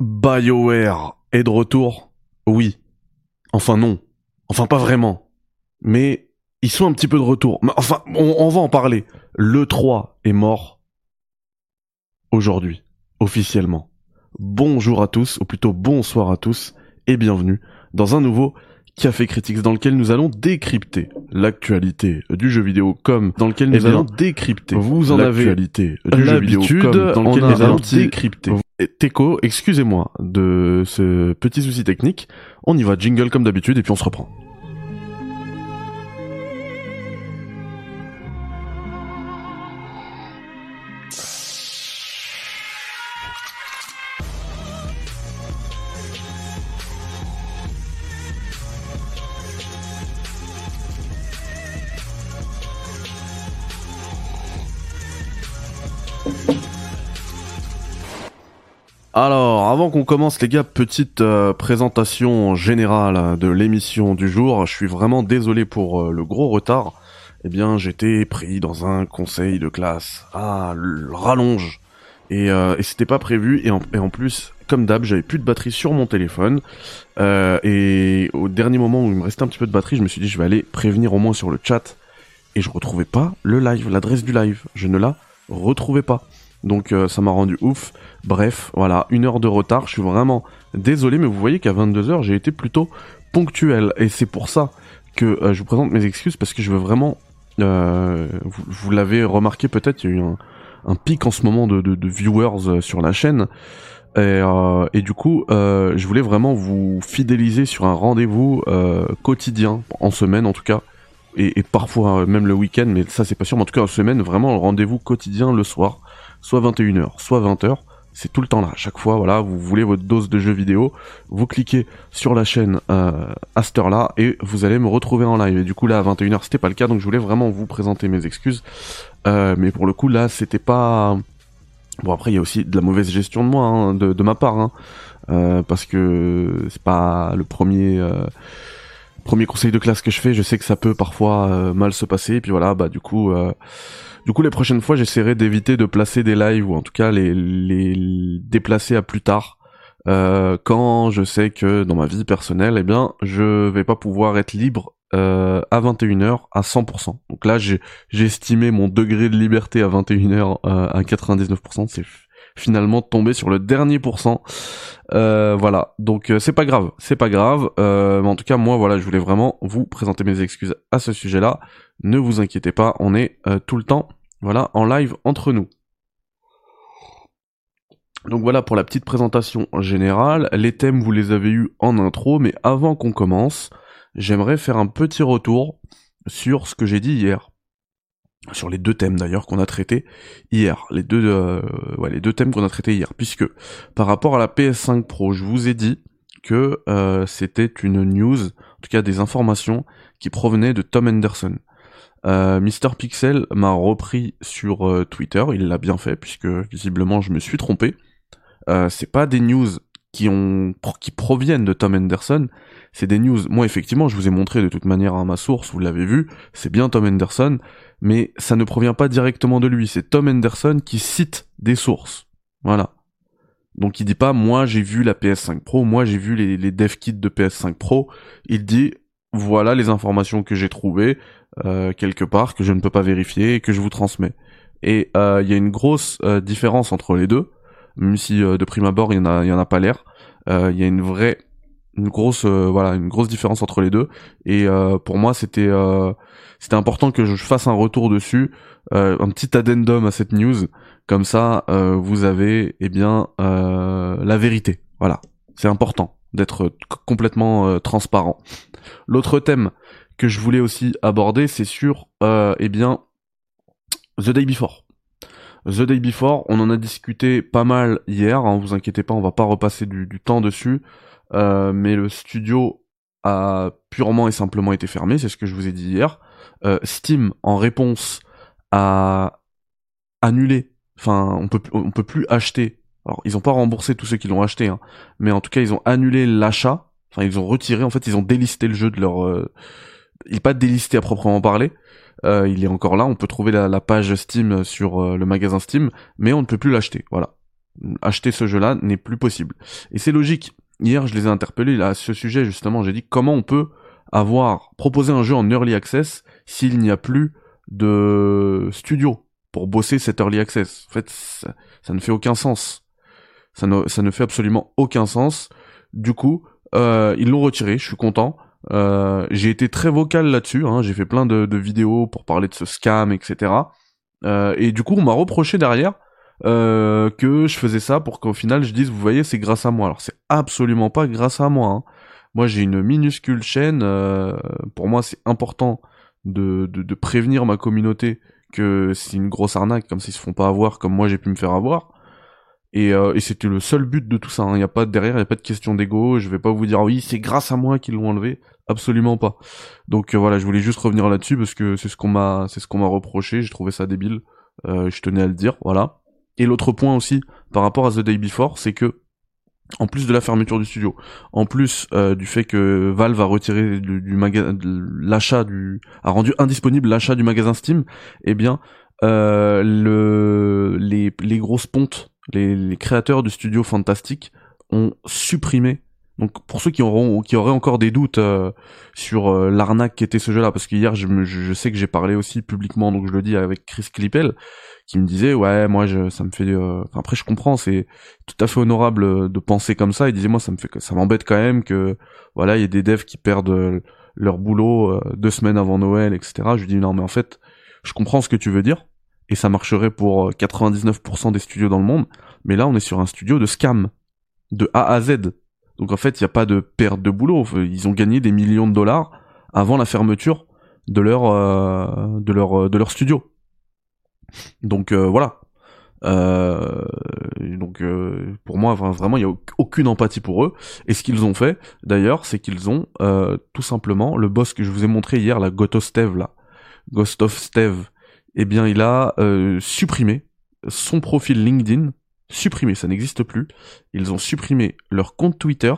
BioWare est de retour? Oui. Enfin non. Enfin pas vraiment. Mais ils sont un petit peu de retour. Enfin, on, on va en parler. Le 3 est mort aujourd'hui, officiellement. Bonjour à tous, ou plutôt bonsoir à tous, et bienvenue dans un nouveau Café Critics dans lequel nous allons décrypter l'actualité du jeu vidéo comme dans lequel nous Eh bien, allons décrypter vous en avez l'actualité du jeu vidéo comme dans lequel nous allons décrypter. Teco, excusez-moi de ce petit souci technique. On y va, jingle comme d'habitude et puis on se reprend. Alors, avant qu'on commence, les gars, petite euh, présentation générale de l'émission du jour. Je suis vraiment désolé pour euh, le gros retard. Eh bien, j'étais pris dans un conseil de classe. Ah, le rallonge. Et, euh, et c'était pas prévu. Et en, et en plus, comme d'hab, j'avais plus de batterie sur mon téléphone. Et au dernier moment où il me restait un petit peu de batterie, je me suis dit, je vais aller prévenir au moins sur le chat. Et je retrouvais pas le live, l'adresse du live. Je ne la retrouvais pas. Donc euh, ça m'a rendu ouf. Bref, voilà, une heure de retard. Je suis vraiment désolé, mais vous voyez qu'à 22h, j'ai été plutôt ponctuel. Et c'est pour ça que euh, je vous présente mes excuses, parce que je veux vraiment... euh, vous l'avez remarqué peut-être, il y a eu un, pic en ce moment de, viewers sur la chaîne. Et, du coup, je voulais vraiment vous fidéliser sur un rendez-vous quotidien, en semaine en tout cas, et, et parfois même le week-end, mais ça c'est pas sûr, mais en tout cas en semaine, vraiment rendez-vous quotidien le soir, soit 21h, soit 20h, c'est tout le temps là, chaque fois, voilà, vous voulez votre dose de jeux vidéo, vous cliquez sur la chaîne euh, à cette heure-là, et vous allez me retrouver en live. Et du coup là, à 21h, c'était pas le cas, donc je voulais vraiment vous présenter mes excuses, Euh, mais pour le coup là, c'était pas... Bon après il y a aussi de la mauvaise gestion de moi, hein, de, ma part, hein, euh, parce que c'est pas le premier... euh, Premier conseil de classe que je fais, je sais que ça peut parfois mal se passer, et puis voilà, bah du coup, du coup les prochaines fois, j'essaierai d'éviter de placer des lives ou en tout cas les, les déplacer à plus tard, euh, quand je sais que dans ma vie personnelle, eh bien, je vais pas pouvoir être libre euh, à 21h à 100%. Donc là, j'ai j'ai estimé mon degré de liberté à 21h euh, à 99%. C'est finalement tombé sur le dernier pourcent. Euh, voilà, donc euh, c'est pas grave, c'est pas grave. Euh, mais en tout cas, moi, voilà, je voulais vraiment vous présenter mes excuses à ce sujet-là. Ne vous inquiétez pas, on est euh, tout le temps, voilà, en live entre nous. Donc voilà pour la petite présentation générale. Les thèmes, vous les avez eus en intro, mais avant qu'on commence, j'aimerais faire un petit retour sur ce que j'ai dit hier. Sur les deux thèmes d'ailleurs qu'on a traités hier. Les deux, euh, ouais, les deux thèmes qu'on a traités hier. Puisque par rapport à la PS5 Pro, je vous ai dit que euh, c'était une news, en tout cas des informations qui provenaient de Tom Henderson. Euh, Mister Pixel m'a repris sur euh, Twitter, il l'a bien fait puisque visiblement je me suis trompé. C'est pas des news qui ont qui proviennent de Tom Henderson, c'est des news. Moi effectivement, je vous ai montré de toute manière à ma source, vous l'avez vu, c'est bien Tom Henderson, mais ça ne provient pas directement de lui. C'est Tom Henderson qui cite des sources. Voilà. Donc il dit pas moi j'ai vu la PS5 Pro, moi j'ai vu les, dev kits de PS5 Pro. Il dit voilà les informations que j'ai trouvées euh, quelque part que je ne peux pas vérifier et que je vous transmets. Et euh, il y a une grosse euh, différence entre les deux, même si euh, de prime abord il y en a il y en a pas l'air. Euh, Il y a une vraie une grosse euh, voilà une grosse différence entre les deux. Et euh, pour moi c'était euh, c'était important que je fasse un retour dessus euh, un petit addendum à cette news. Comme ça vous avez eh bien la vérité. Voilà. C'est important d'être complètement transparent. L'autre thème que je voulais aussi aborder c'est sur eh bien The Day Before. The Day Before, on en a discuté pas mal hier, hein, vous inquiétez pas, on va pas repasser du temps dessus. Euh, mais le studio a purement et simplement été fermé, c'est ce que je vous ai dit hier. Euh, Steam, en réponse, a annulé, enfin, on peut, on peut plus acheter. Alors, ils ont pas remboursé tous ceux qui l'ont acheté, hein, mais en tout cas, ils ont annulé l'achat. Enfin, ils ont retiré, en fait, ils ont délisté le jeu de leur. euh, Il est pas délisté à proprement parler. Euh, il est encore là. On peut trouver la, la page Steam sur euh, le magasin Steam, mais on ne peut plus l'acheter. Voilà. acheter ce jeu-là n'est plus possible. Et c'est logique. Hier, je les ai interpellés à ce sujet justement. J'ai dit comment on peut avoir proposé un jeu en early access s'il n'y a plus de studio pour bosser cet early access. En fait, ça, ne fait aucun sens. Ça ne, ça ne fait absolument aucun sens. Du coup, euh, ils l'ont retiré. Je suis content. Euh, j'ai été très vocal là-dessus. Hein. J'ai fait plein de, de, vidéos pour parler de ce scam, etc. Euh, et du coup, on m'a reproché derrière euh, que je faisais ça pour qu'au final je dise, vous voyez, c'est grâce à moi. Alors c'est absolument pas grâce à moi. Hein. Moi, j'ai une minuscule chaîne. Euh, pour moi, c'est important de, de, de, prévenir ma communauté que c'est une grosse arnaque, comme s'ils se font pas avoir, comme moi j'ai pu me faire avoir. Et, euh, et c'était le seul but de tout ça. Il hein. y a pas derrière, il y a pas de question d'ego. Je vais pas vous dire oui, c'est grâce à moi qu'ils l'ont enlevé. Absolument pas. Donc euh, voilà, je voulais juste revenir là-dessus parce que c'est ce qu'on m'a, c'est ce qu'on m'a reproché. J'ai trouvé ça débile. Euh, je tenais à le dire. Voilà. Et l'autre point aussi par rapport à The Day Before, c'est que en plus de la fermeture du studio, en plus euh, du fait que Valve a retiré du, du l'achat du, a rendu indisponible l'achat du magasin Steam, eh bien euh, le, les, les grosses pontes, les, les créateurs du studio Fantastic ont supprimé donc pour ceux qui auront qui auraient encore des doutes euh, sur euh, l'arnaque qu'était ce jeu-là, parce qu'hier je, je, sais que j'ai parlé aussi publiquement, donc je le dis avec Chris Clippel, qui me disait ouais moi je, ça me fait euh... après je comprends c'est tout à fait honorable euh, de penser comme ça. Il disait moi ça me fait ça m'embête quand même que voilà il y ait des devs qui perdent leur boulot deux semaines avant Noël etc. Je lui dis non mais en fait je comprends ce que tu veux dire et ça marcherait pour 99% des studios dans le monde, mais là on est sur un studio de scam de A à Z donc en fait, il n'y a pas de perte de boulot. Ils ont gagné des millions de dollars avant la fermeture de leur euh, de leur euh, de leur studio. Donc euh, voilà. donc pour moi vraiment il y a aucune empathie pour eux et ce qu'ils ont fait d'ailleurs c'est qu'ils ont tout simplement le boss que je vous ai montré hier la Steve là Ghost of Steve eh bien il a supprimé son profil LinkedIn supprimé, ça n'existe plus. Ils ont supprimé leur compte Twitter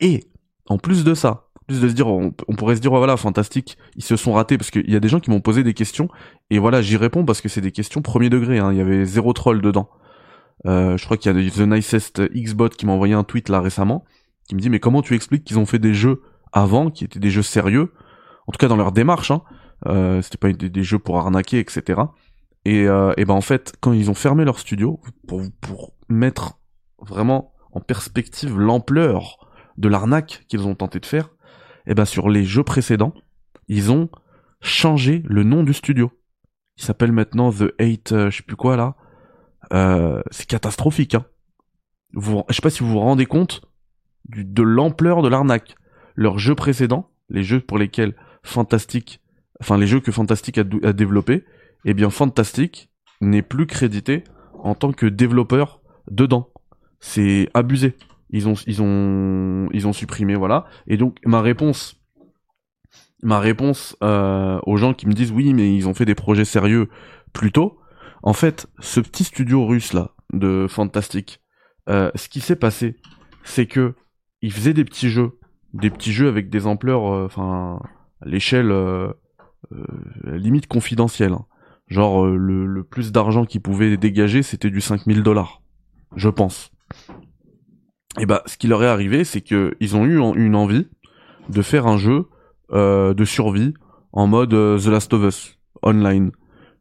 et en plus de ça, plus de se dire, on, pourrait se dire voilà, fantastique, ils se sont ratés parce qu'il y a des gens qui m'ont posé des questions et voilà, j'y réponds parce que c'est des questions premier degré. Hein, il y avait zéro troll dedans. Euh, je crois qu'il y a The Nicest Xbot qui m'a envoyé un tweet là récemment qui me dit mais comment tu expliques qu'ils ont fait des jeux avant qui étaient des jeux sérieux, en tout cas dans leur démarche, hein, euh, c'était pas des, des, jeux pour arnaquer, etc. Et, euh, ben en fait, quand ils ont fermé leur studio, pour, mettre vraiment en perspective l'ampleur de l'arnaque qu'ils ont tenté de faire, et ben sur les jeux précédents, ils ont changé le nom du studio. Il s'appelle maintenant The Eight, euh, je sais plus quoi là. Euh, c'est catastrophique. Hein. Vous, je sais pas si vous vous rendez compte de l'ampleur de l'arnaque. Leurs jeux précédents, les jeux pour lesquels Fantastic, enfin les jeux que Fantastic a développés, eh bien Fantastic n'est plus crédité en tant que développeur dedans. C'est abusé. Ils ont, ils ont, ils ont supprimé, voilà. Et donc ma réponse, ma réponse euh, aux gens qui me disent oui, mais ils ont fait des projets sérieux plus tôt. En fait, ce petit studio russe là de Fantastic, euh, ce qui s'est passé, c'est que ils faisaient des petits jeux, des petits jeux avec des ampleurs, euh, enfin, à l'échelle limite confidentielle. Hein. Genre, euh, le, plus d'argent qu'ils pouvaient dégager, c'était du 5000 dollars. Je pense. Et bah, ce qui leur est arrivé, c'est que ils ont eu une envie de faire un jeu euh, de survie en mode euh, The Last of Us online.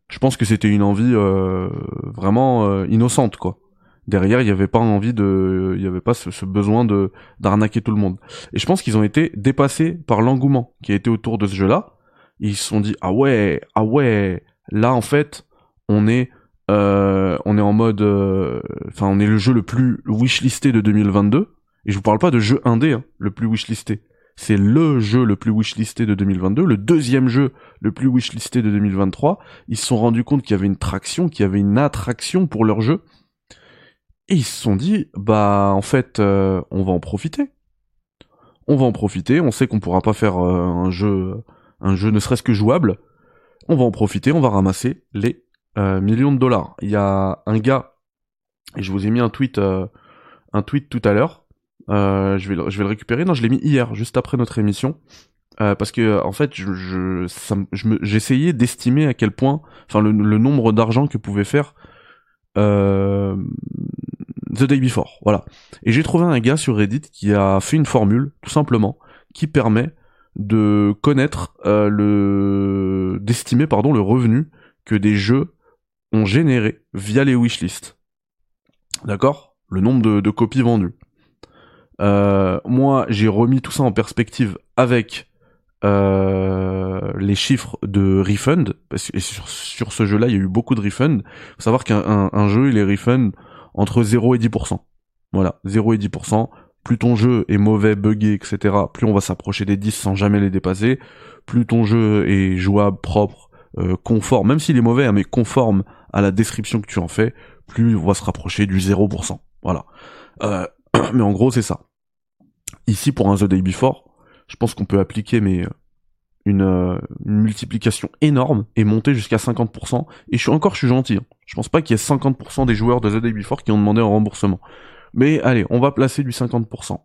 Je pense que c'était une envie vraiment innocente, quoi. Derrière, il n'y avait pas envie de, il n'y avait pas ce, ce, besoin de d'arnaquer tout le monde. Et je pense qu'ils ont été dépassés par l'engouement qui a été autour de ce jeu-là. Ils se sont dit ah ouais, ah ouais, Là, en fait, on est euh, on est en mode, euh, enfin, on est le jeu le plus wishlisté de 2022. Et je vous parle pas de jeu indé, hein, le plus wishlisté. C'est le jeu le plus wishlisté de 2022, le deuxième jeu le plus wishlisté de 2023. Ils se sont rendus compte qu'il y avait une traction, qu'il y avait une attraction pour leur jeu. Et ils se sont dit, bah, en fait, euh, on va en profiter. On va en profiter. On sait qu'on pourra pas faire un jeu, un jeu ne serait-ce que jouable on va en profiter, on va ramasser les euh, millions de dollars. Il y a un gars, et je vous ai mis un tweet, euh, un tweet tout à l'heure. Euh, je vais, le, je vais le récupérer. Non, je l'ai mis hier, juste après notre émission, parce que en fait, je, je, j'essayais d'estimer à quel point, enfin, le, nombre d'argent que pouvait faire The Day Before, voilà. Et j'ai trouvé un gars sur Reddit qui a fait une formule, tout simplement, qui permet de connaître euh, le d'estimer pardon le revenu que des jeux ont généré via les wishlists. D'accord? Le nombre de, copies vendues. Euh, moi, j'ai remis tout ça en perspective avec euh, les chiffres de refund, parce sur, ce jeu-là, il y a eu beaucoup de refund. Faut savoir qu'un un, jeu, il est refund entre 0 et 10%. Voilà, 0 et 10%. Plus ton jeu est mauvais, buggé, etc., plus on va s'approcher des 10 sans jamais les dépasser. Plus ton jeu est jouable, propre, euh, conforme, même s'il est mauvais, hein, mais conforme à la description que tu en fais, plus on va se rapprocher du 0%. Voilà. Euh, mais en gros, c'est ça. Ici, pour un The Day Before, je pense qu'on peut appliquer mais euh, une, multiplication énorme et monter jusqu'à 50%. Et je suis encore, je suis gentil. Hein. Je pense pas qu'il y ait 50% des joueurs de The Day Before qui ont demandé un remboursement. Mais allez, on va placer du 50%.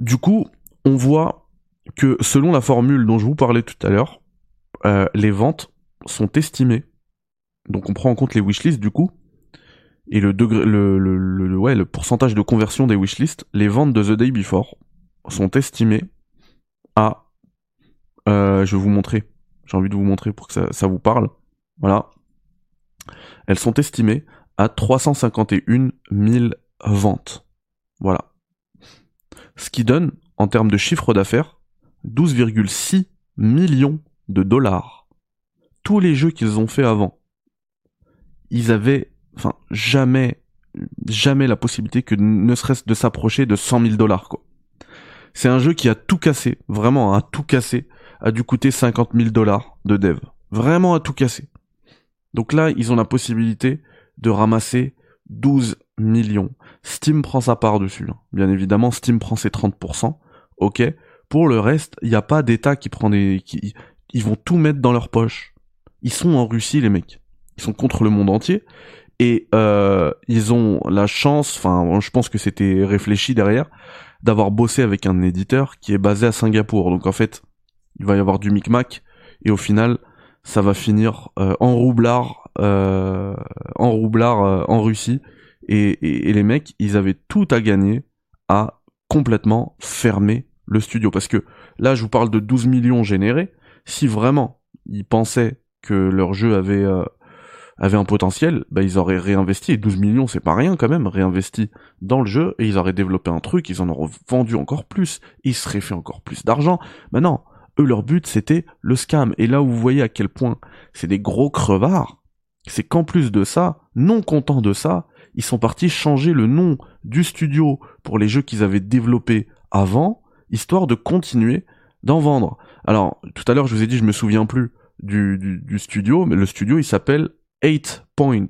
Du coup, on voit que selon la formule dont je vous parlais tout à l'heure, euh, les ventes sont estimées. Donc on prend en compte les wishlists du coup, et le degré, le, le, le, ouais, le pourcentage de conversion des wishlists, les ventes de The Day Before sont estimées à, euh, je vais vous montrer, j'ai envie de vous montrer pour que ça, ça vous parle, voilà, elles sont estimées à 351 000 ventes, voilà, ce qui donne en termes de chiffre d'affaires 12,6 millions de dollars. Tous les jeux qu'ils ont fait avant, ils avaient enfin jamais jamais la possibilité que ne serait-ce de s'approcher de 100 000 dollars quoi. C'est un jeu qui a tout cassé, vraiment a tout cassé, a dû coûter 50 000 dollars de dev, vraiment a tout cassé. Donc là ils ont la possibilité de ramasser 12 millions. Steam prend sa part dessus, hein. bien évidemment Steam prend ses 30%, ok. Pour le reste, il n'y a pas d'État qui prend des, qui, ils vont tout mettre dans leur poche. Ils sont en Russie les mecs, ils sont contre le monde entier et euh, ils ont la chance, enfin je pense que c'était réfléchi derrière, d'avoir bossé avec un éditeur qui est basé à Singapour. Donc en fait, il va y avoir du micmac et au final, ça va finir euh, en roublard, en roublard euh, en Russie. Et, les mecs, ils avaient tout à gagner à complètement fermer le studio. Parce que là, je vous parle de 12 millions générés. Si vraiment ils pensaient que leur jeu avait euh, avaient un potentiel, bah ils auraient réinvesti, et 12 millions c'est pas rien quand même, réinvesti dans le jeu, et ils auraient développé un truc, ils en auraient vendu encore plus, ils seraient fait encore plus d'argent. Mais non, eux leur but c'était le scam, et là où vous voyez à quel point c'est des gros crevards, c'est qu'en plus de ça, non contents de ça, ils sont partis changer le nom du studio pour les jeux qu'ils avaient développés avant, histoire de continuer d'en vendre. Alors, tout à l'heure je vous ai dit, je me souviens plus du studio, mais le studio il s'appelle 8 points.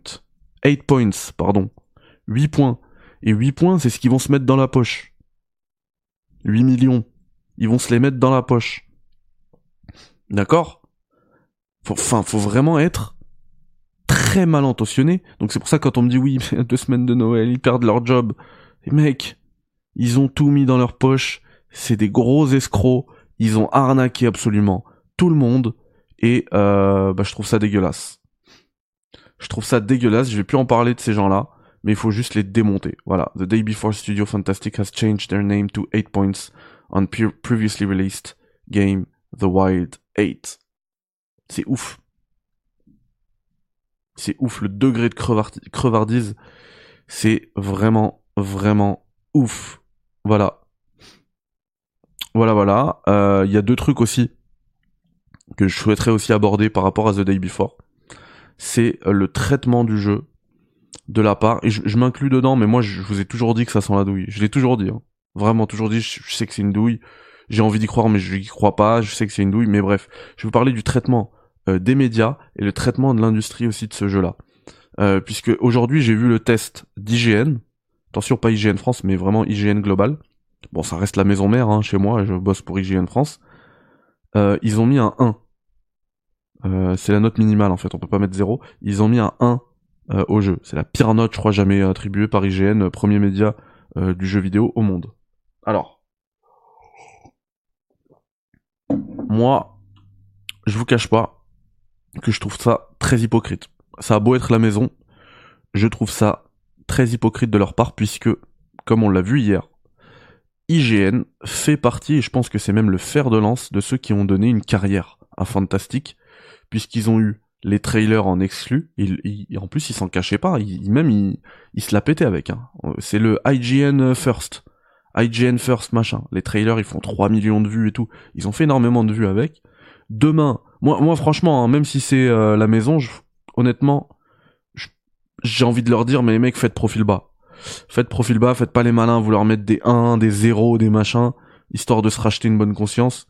8 points, pardon. 8 points. Et 8 points, c'est ce qu'ils vont se mettre dans la poche. 8 millions. Ils vont se les mettre dans la poche. D'accord? Enfin, faut vraiment être très mal intentionné. Donc c'est pour ça quand on me dit oui, deux semaines de Noël, ils perdent leur job. Les mecs, ils ont tout mis dans leur poche. C'est des gros escrocs. Ils ont arnaqué absolument tout le monde. Et euh, bah, je trouve ça dégueulasse. Je trouve ça dégueulasse, je vais plus en parler de ces gens-là, mais il faut juste les démonter. Voilà. The day before Studio Fantastic has changed their name to 8 points on previously released game The Wild 8. C'est ouf. C'est ouf, le degré de crevardise, c'est vraiment, vraiment ouf. Voilà. Voilà, voilà. Euh, il y a deux trucs aussi que je souhaiterais aussi aborder par rapport à The Day Before c'est euh, le traitement du jeu de la part, et je, m'inclus dedans, mais moi je, vous ai toujours dit que ça sent la douille. Je l'ai toujours dit, hein. vraiment toujours dit, je, sais que c'est une douille, j'ai envie d'y croire, mais je n'y crois pas, je sais que c'est une douille, mais bref, je vais vous parler du traitement des médias et le traitement de l'industrie aussi de ce jeu-là. Euh, puisque aujourd'hui j'ai vu le test d'IGN, attention pas IGN France, mais vraiment IGN Global. Bon, ça reste la maison mère hein, chez moi, je bosse pour IGN France. Euh, ils ont mis un 1 euh, c'est la note minimale en fait, on peut pas mettre 0. Ils ont mis un 1 euh, au jeu. C'est la pire note, je crois, jamais attribuée par IGN, euh, premier média du jeu vidéo au monde. Alors, moi, je vous cache pas que je trouve ça très hypocrite. Ça a beau être la maison, je trouve ça très hypocrite de leur part puisque, comme on l'a vu hier, IGN fait partie, et je pense que c'est même le fer de lance de ceux qui ont donné une carrière à Fantastic, puisqu'ils ont eu les trailers en exclu, et, en plus ils s'en cachaient pas, ils, même ils, se la pétaient avec. Hein. C'est le IGN First. IGN First machin. Les trailers ils font 3 millions de vues et tout. Ils ont fait énormément de vues avec. Demain, moi, moi franchement, hein, même si c'est euh, la maison, honnêtement, j'ai envie de leur dire, mais les mecs, faites profil bas. Faites profil bas, faites pas les malins, vous leur mettre des 1, des 0, des machins, histoire de se racheter une bonne conscience.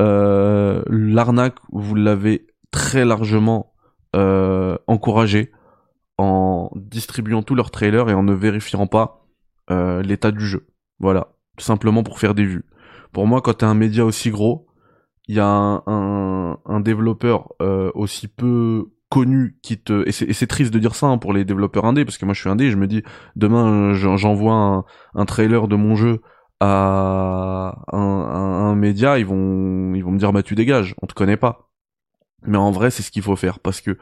Euh, L'arnaque, vous l'avez très largement euh, encouragé en distribuant tous leurs trailers et en ne vérifiant pas euh, l'état du jeu. Voilà, simplement pour faire des vues. Pour moi, quand t'es un média aussi gros, il y a un, un, un développeur euh, aussi peu connu qui te et c'est triste de dire ça hein, pour les développeurs indés parce que moi je suis indé je me dis demain j'envoie un, un, trailer de mon jeu à un, un, média ils vont ils vont me dire bah tu dégages on te connaît pas. Mais en vrai c'est ce qu'il faut faire parce que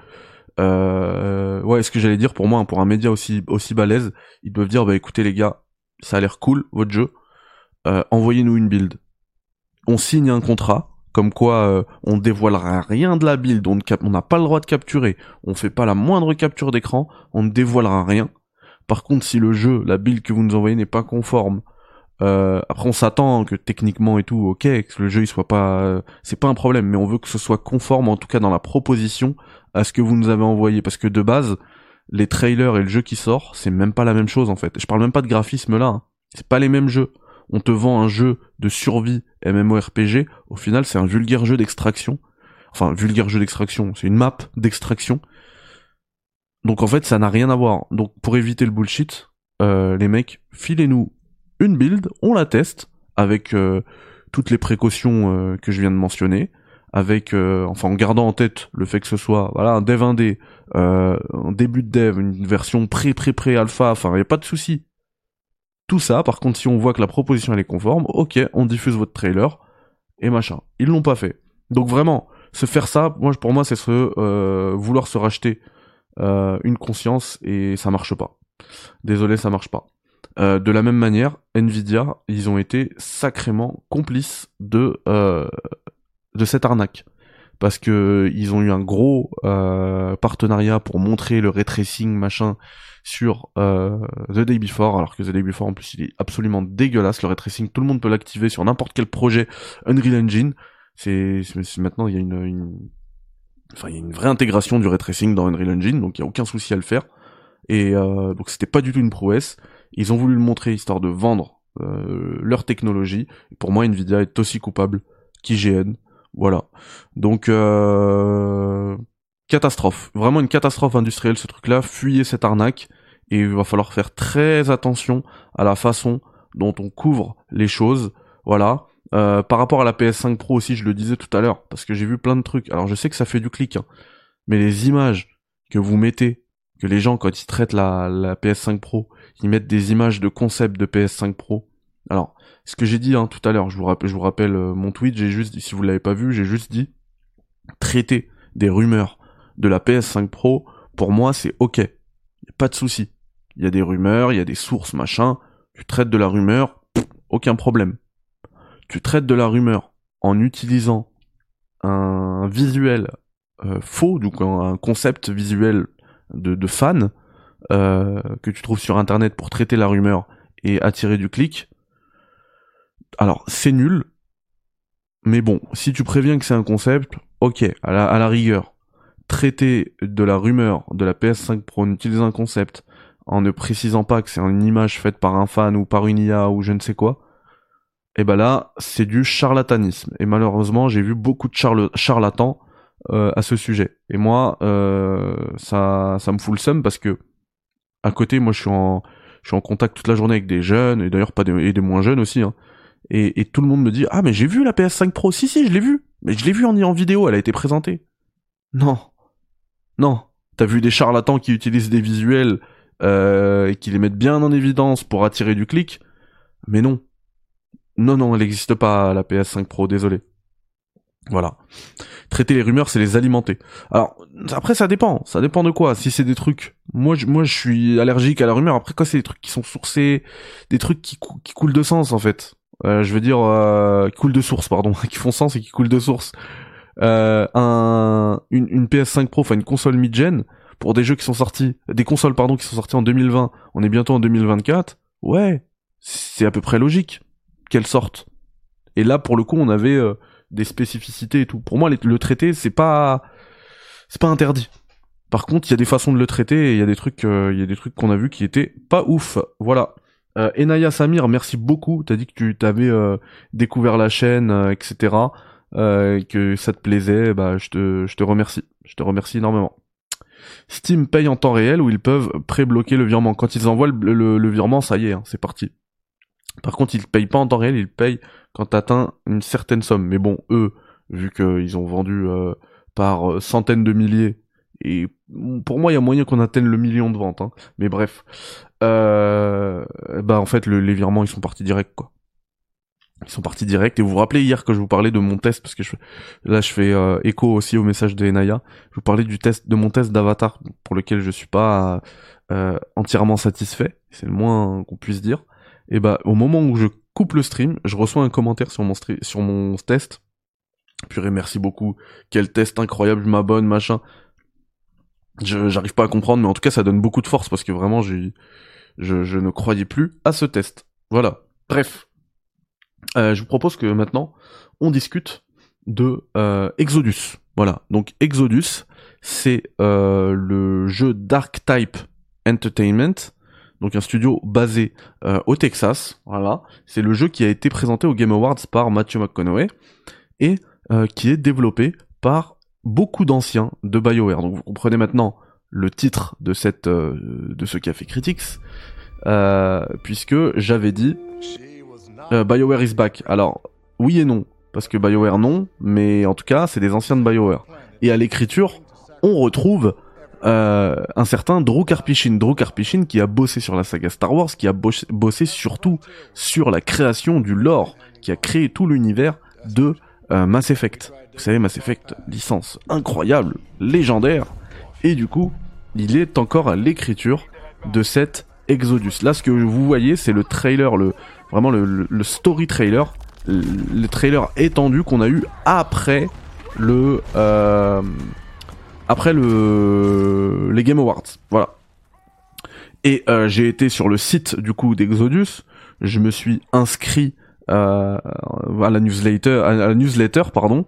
euh, ouais ce que j'allais dire pour moi pour un média aussi aussi balèze ils doivent dire bah écoutez les gars ça a l'air cool votre jeu euh, envoyez-nous une build. On signe un contrat comme quoi euh, on dévoilera rien de la build, on n'a pas le droit de capturer, on fait pas la moindre capture d'écran, on ne dévoilera rien. Par contre, si le jeu, la build que vous nous envoyez n'est pas conforme, euh, après on s'attend que techniquement et tout, ok, que le jeu il soit pas, euh, c'est pas un problème, mais on veut que ce soit conforme en tout cas dans la proposition à ce que vous nous avez envoyé, parce que de base, les trailers et le jeu qui sort, c'est même pas la même chose en fait. Je parle même pas de graphisme là, hein. c'est pas les mêmes jeux on te vend un jeu de survie MMORPG, au final c'est un vulgaire jeu d'extraction. Enfin, vulgaire jeu d'extraction, c'est une map d'extraction. Donc en fait, ça n'a rien à voir. Donc pour éviter le bullshit, euh, les mecs, filez-nous une build, on la teste avec euh, toutes les précautions euh, que je viens de mentionner, avec enfin en gardant en tête le fait que ce soit voilà un dev indé, un début de dev, une version pré pré pré alpha, enfin il y a pas de souci. Tout ça, par contre, si on voit que la proposition elle est conforme, ok, on diffuse votre trailer et machin. Ils l'ont pas fait. Donc vraiment, se faire ça, moi pour moi c'est se euh, vouloir se racheter euh, une conscience et ça marche pas. Désolé, ça marche pas. Euh, de la même manière, Nvidia, ils ont été sacrément complices de de cette arnaque parce que ils ont eu un gros partenariat pour montrer le ray tracing machin sur euh, The Day Before, alors que The Day Before en plus il est absolument dégueulasse, le ray tracing, tout le monde peut l'activer sur n'importe quel projet Unreal Engine. C'est maintenant il y a une, une, enfin il y a une vraie intégration du ray tracing dans Unreal Engine, donc il y a aucun souci à le faire. Et euh, donc c'était pas du tout une prouesse. Ils ont voulu le montrer histoire de vendre euh, leur technologie. pour moi, Nvidia est aussi coupable qu'IGN. Voilà. Donc euh, catastrophe, vraiment une catastrophe industrielle ce truc-là, fuyez cette arnaque et il va falloir faire très attention à la façon dont on couvre les choses, voilà. Euh, par rapport à la PS5 Pro aussi, je le disais tout à l'heure, parce que j'ai vu plein de trucs. Alors je sais que ça fait du clic, hein, mais les images que vous mettez, que les gens quand ils traitent la, la PS5 Pro, ils mettent des images de concept de PS5 Pro. Alors, ce que j'ai dit hein, tout à l'heure, je vous rappelle, euh, mon tweet, j'ai juste, si vous l'avez pas vu, j'ai juste dit traiter des rumeurs de la PS5 Pro, pour moi, c'est ok. Pas de souci. Il y a des rumeurs, il y a des sources, machin. Tu traites de la rumeur, aucun problème. Tu traites de la rumeur en utilisant un visuel euh, faux, donc un, concept visuel de, de fan euh, que tu trouves sur internet pour traiter la rumeur et attirer du clic. Alors c'est nul, mais bon, si tu préviens que c'est un concept, ok, à la, rigueur, traiter de la rumeur de la PS5 Pro en utilisant un concept, en ne précisant pas que c'est une image faite par un fan ou par une IA ou je ne sais quoi, et eh ben là, c'est du charlatanisme. Et malheureusement, j'ai vu beaucoup de charlatans euh, à ce sujet. Et moi, euh, ça, me fout le seum parce que à côté, moi, je suis en, contact toute la journée avec des jeunes et d'ailleurs pas des moins jeunes aussi. Hein. Et, tout le monde me dit ah mais j'ai vu la PS5 Pro. Si si, je l'ai vu. Mais je l'ai vu en, en vidéo. Elle a été présentée. Non, non, t'as vu des charlatans qui utilisent des visuels euh, et qui les mettent bien en évidence pour attirer du clic, mais non. Non, non, elle n'existe pas, la PS5 Pro, désolé. Voilà. Traiter les rumeurs, c'est les alimenter. Alors après, ça dépend. Ça dépend de quoi? Si c'est des trucs, moi, je, moi, je suis allergique à la rumeur. Après, quoi, c'est des trucs qui sont sourcés, des trucs qui coulent de sens en fait. Euh, je veux dire, euh, qui coulent de source, pardon, qui font sens et qui coulent de source. Euh, un, une, une PS5 Pro, enfin une console mid-gen, pour des jeux qui sont sortis, des consoles pardon qui sont sorties en 2020, on est bientôt en 2024. Ouais, c'est à peu près logique qu'elles sortent. Et là, pour le coup, on avait euh, des spécificités et tout. Pour moi, le traité, c'est pas, c'est pas interdit. Par contre, il y a des façons de le traiter et il y a des trucs, trucs qu'on a vus qui étaient pas ouf. Voilà. Euh, Enaya Samir, merci beaucoup. T'as dit que tu t'avais euh, découvert la chaîne, etc. que ça te plaisait. Bah, je te, je te remercie. Je te remercie énormément. Steam paye en temps réel ou ils peuvent pré-bloquer le virement. Quand ils envoient le, virement, ça y est, hein, c'est parti. Par contre, ils payent pas en temps réel, ils payent quand t'atteins une certaine somme. Mais bon, eux, vu qu'ils ont vendu euh, par euh, centaines de milliers, et pour moi, il y a moyen qu'on atteigne le million de ventes. Hein. Mais bref, euh, bah en fait, les virements, ils sont partis direct, quoi. Ils sont partis direct. Et vous vous rappelez hier que je vous parlais de mon test, parce que là, je fais écho aussi au message de Enaya. Je vous parlais du test, de mon test d'avatar, pour lequel je suis pas entièrement satisfait. C'est le moins qu'on puisse dire. Et bah, au moment où je coupe le stream, je reçois un commentaire sur mon, sur mon test. Purée, merci beaucoup. Quel test incroyable, je m'abonne, machin. J'arrive pas à comprendre, mais en tout cas, ça donne beaucoup de force parce que vraiment, je, ne croyais plus à ce test. Voilà. Bref. Euh, je vous propose que maintenant, on discute de euh, Exodus. Voilà. Donc, Exodus, c'est euh, le jeu Dark Type Entertainment donc un studio basé au Texas. Voilà, c'est le jeu qui a été présenté au Game Awards par Matthew McConaughey et qui est développé par beaucoup d'anciens de BioWare. Donc vous comprenez maintenant le titre de cette euh, de ce fait Critics, puisque j'avais dit BioWare is back. Alors oui et non, parce que BioWare non, mais en tout cas c'est des anciens de BioWare. Et à l'écriture, on retrouve euh, un certain Drew Karpyshyn. Drew Karpyshyn qui a bossé sur la saga Star Wars, qui a bossé, surtout sur la création du lore, qui a créé tout l'univers de euh, Mass Effect. Vous savez, Mass Effect, licence incroyable, légendaire, et du coup, il est encore à l'écriture de cet Exodus. Là, ce que vous voyez, c'est le trailer, le vraiment le, story trailer, le, trailer étendu qu'on a eu après le euh, après le les Game Awards. Voilà. Et euh, j'ai été sur le site du coup d'Exodus. Je me suis inscrit euh, à la newsletter, à la newsletter pardon.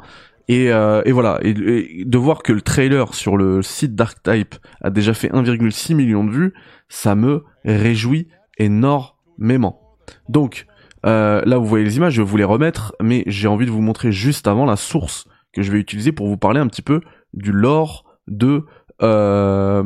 Et, euh, et voilà, et, de voir que le trailer sur le site Darktype a déjà fait 1,6 million de vues, ça me réjouit énormément. Donc là, vous voyez les images, je vais vous les remettre, mais j'ai envie de vous montrer juste avant la source que je vais utiliser pour vous parler un petit peu du lore de euh,